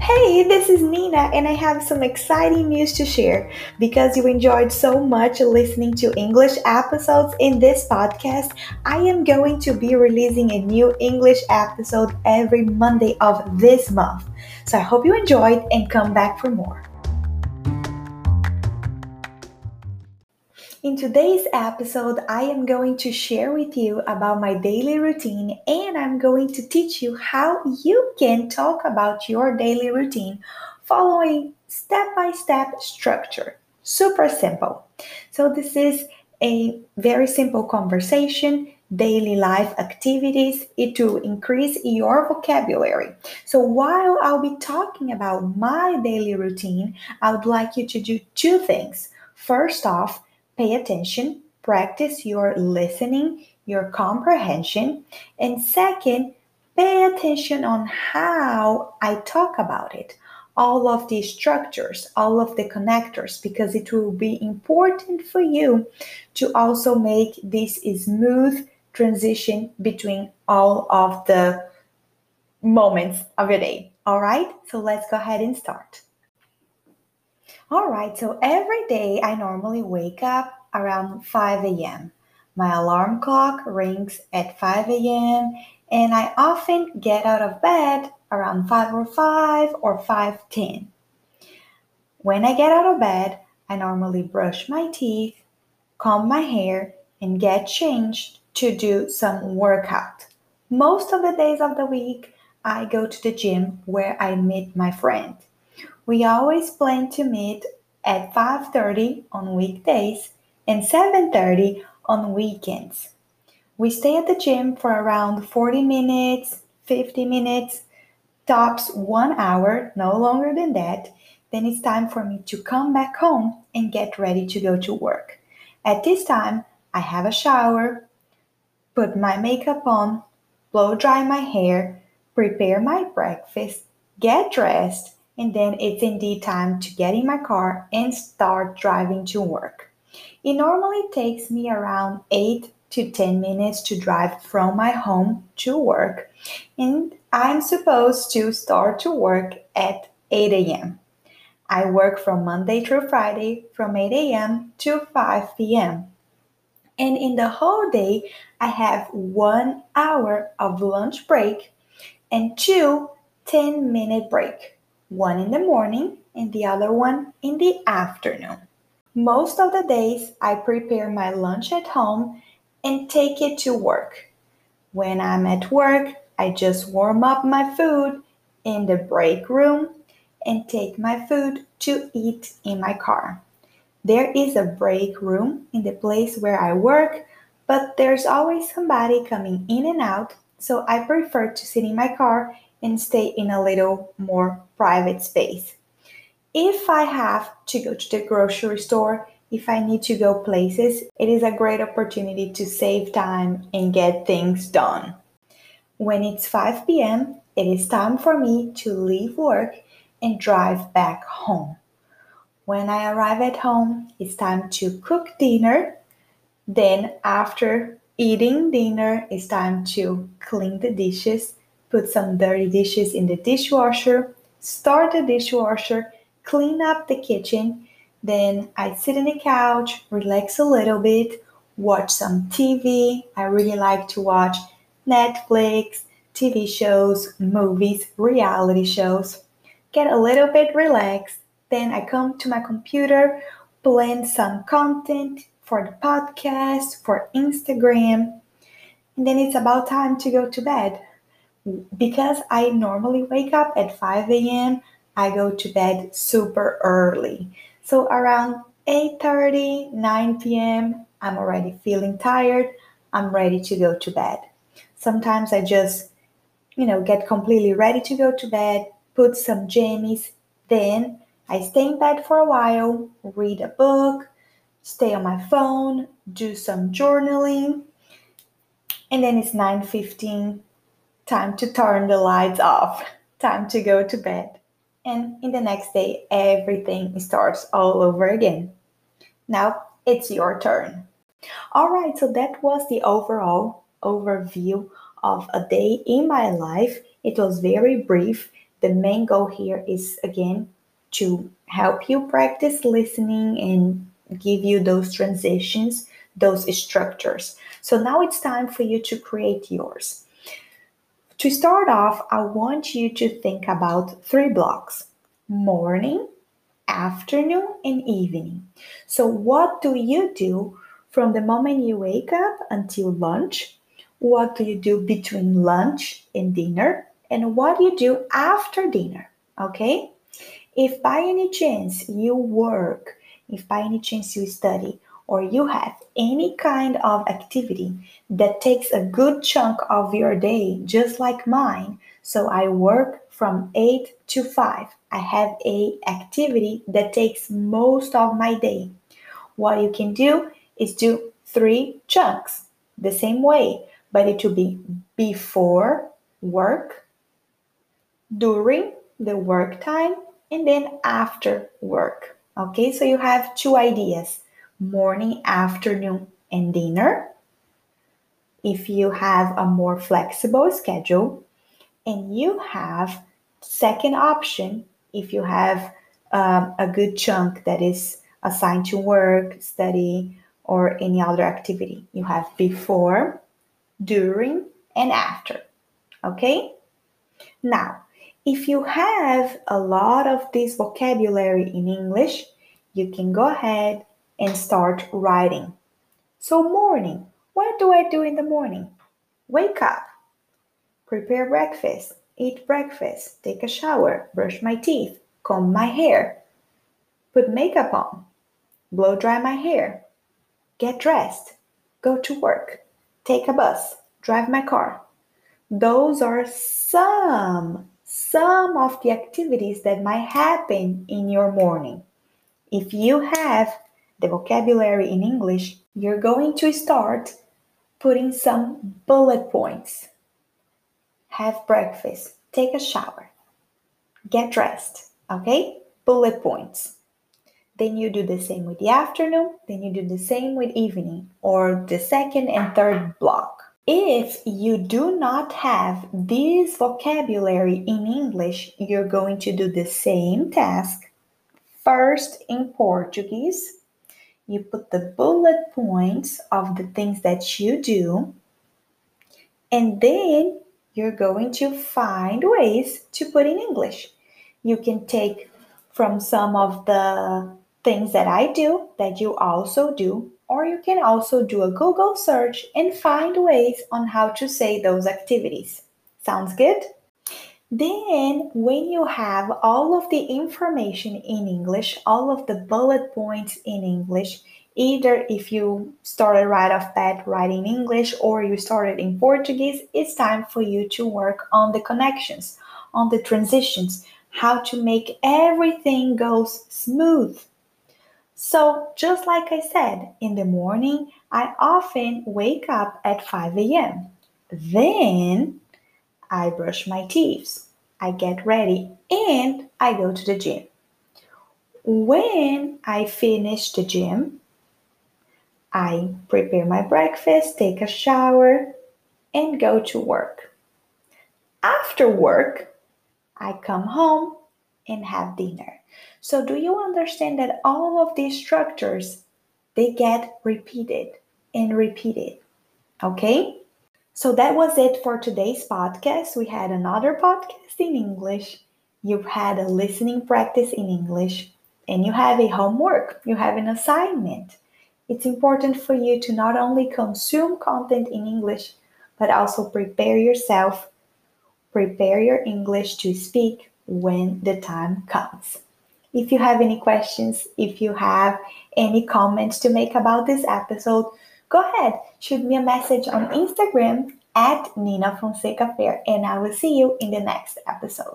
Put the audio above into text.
Hey, this is Nina, and I have some exciting news to share. Because you enjoyed so much listening to English episodes in this podcast, I am going to be releasing a new English episode every Monday of this month. So I hope you enjoyed and come back for more. In today's episode, I am going to share with you about my daily routine and I'm going to teach you how you can talk about your daily routine following step by step structure. Super simple. So, this is a very simple conversation, daily life activities, it will increase your vocabulary. So, while I'll be talking about my daily routine, I would like you to do two things. First off, pay attention, practice your listening, your comprehension, and second, pay attention on how I talk about it. All of the structures, all of the connectors, because it will be important for you to also make this smooth transition between all of the moments of your day. All right, so let's go ahead and start. All right, so every day I normally wake up around 5 a.m. My alarm clock rings at 5 a.m. and I often get out of bed around 5:05 or 5:10. When I get out of bed, I normally brush my teeth, comb my hair, and get changed to do some workout. Most of the days of the week, I go to the gym where I meet my friend. We always plan to meet at 5:30 on weekdays and 7:30 on weekends. We stay at the gym for around 40 minutes, 50 minutes, tops 1 hour, no longer than that. Then it's time for me to come back home and get ready to go to work. At this time, I have a shower, put my makeup on, blow dry my hair, prepare my breakfast, get dressed, and then it's indeed time to get in my car and start driving to work. It normally takes me around 8 to 10 minutes to drive from my home to work, and I'm supposed to start to work at 8 a.m. I work from Monday through Friday from 8 a.m. to 5 p.m. And in the whole day, I have one hour of lunch break and two 10 minute break one in the morning and the other one in the afternoon. Most of the days, I prepare my lunch at home and take it to work. When I'm at work, I just warm up my food in the break room and take my food to eat in my car. There is a break room in the place where I work, but there's always somebody coming in and out, so I prefer to sit in my car and stay in a little more private space. If I have to go to the grocery store, if I need to go places, it is a great opportunity to save time and get things done. When it's 5 p.m., it is time for me to leave work and drive back home. When I arrive at home, it's time to cook dinner. Then, after eating dinner, it's time to clean the dishes put some dirty dishes in the dishwasher, start the dishwasher, clean up the kitchen. Then I sit on the couch, relax a little bit, watch some TV. I really like to watch Netflix, TV shows, movies, reality shows. Get a little bit relaxed. Then I come to my computer, plan some content for the podcast, for Instagram. And then it's about time to go to bed because I normally wake up at 5 a.m., I go to bed super early. So around 8:30, 9 p.m., I'm already feeling tired. I'm ready to go to bed. Sometimes I just, you know, get completely ready to go to bed, put some jammies, then I stay in bed for a while, read a book, stay on my phone, do some journaling, and then it's 9:15 time to turn the lights off, time to go to bed. And in the next day, everything starts all over again. Now it's your turn. All right, so that was the overall overview of a day in my life. It was very brief The main goal here is again to help you practice listening and give you those transitions, those structures. So now it's time for you to create yours. To start off, I want you to think about three blocks morning, afternoon, and evening. So, what do you do from the moment you wake up until lunch? What do you do between lunch and dinner? And what do you do after dinner? Okay? If by any chance you work, if by any chance you study, or you have any kind of activity that takes a good chunk of your day, just like mine, so I work from 8 to 5. I have a activity that takes most of my day. What you can do is do three chunks the same way, but it will be before work, during the work time, and then after work. Okay, so you have two ideas morning, afternoon, and dinner. If you have a more flexible schedule, and you have second option if you have um, a good chunk that is assigned to work, study, or any other activity. You have before, during, and after. Okay? Now, if you have a lot of this vocabulary in English, you can go ahead and start writing. So, morning. What do I do in the morning? Wake up, prepare breakfast, eat breakfast, take a shower, brush my teeth, comb my hair, put makeup on, blow dry my hair, get dressed, go to work, take a bus, drive my car. Those are some some of the activities that might happen in your morning. If you have the vocabulary in English, you're going to start putting some bullet points. Have breakfast, take a shower, get dressed, okay? Bullet points. Then you do the same with the afternoon, then you do the same with evening or the second and third block. If you do not have this vocabulary in English, you're going to do the same task first in Portuguese you put the bullet points of the things that you do, and then you're going to find ways to put in English. You can take from some of the things that I do that you also do, or you can also do a Google search and find ways on how to say those activities. Sounds good? Then, when you have all of the information in English, all of the bullet points in English, either if you started right off bat writing English or you started in Portuguese, it's time for you to work on the connections, on the transitions, how to make everything goes smooth. So, just like I said, in the morning, I often wake up at 5 a.m. Then I brush my teeth, I get ready, and I go to the gym. When I finish the gym, I prepare my breakfast, take a shower, and go to work. After work, I come home and have dinner. So do you understand that all of these structures they get repeated and repeated? Okay? So that was it for today's podcast. We had another podcast in English. You've had a listening practice in English, and you have a homework, you have an assignment. It's important for you to not only consume content in English, but also prepare yourself, prepare your English to speak when the time comes. If you have any questions, if you have any comments to make about this episode, go ahead, shoot me a message on Instagram at Nina Fonseca Fair, and I will see you in the next episode.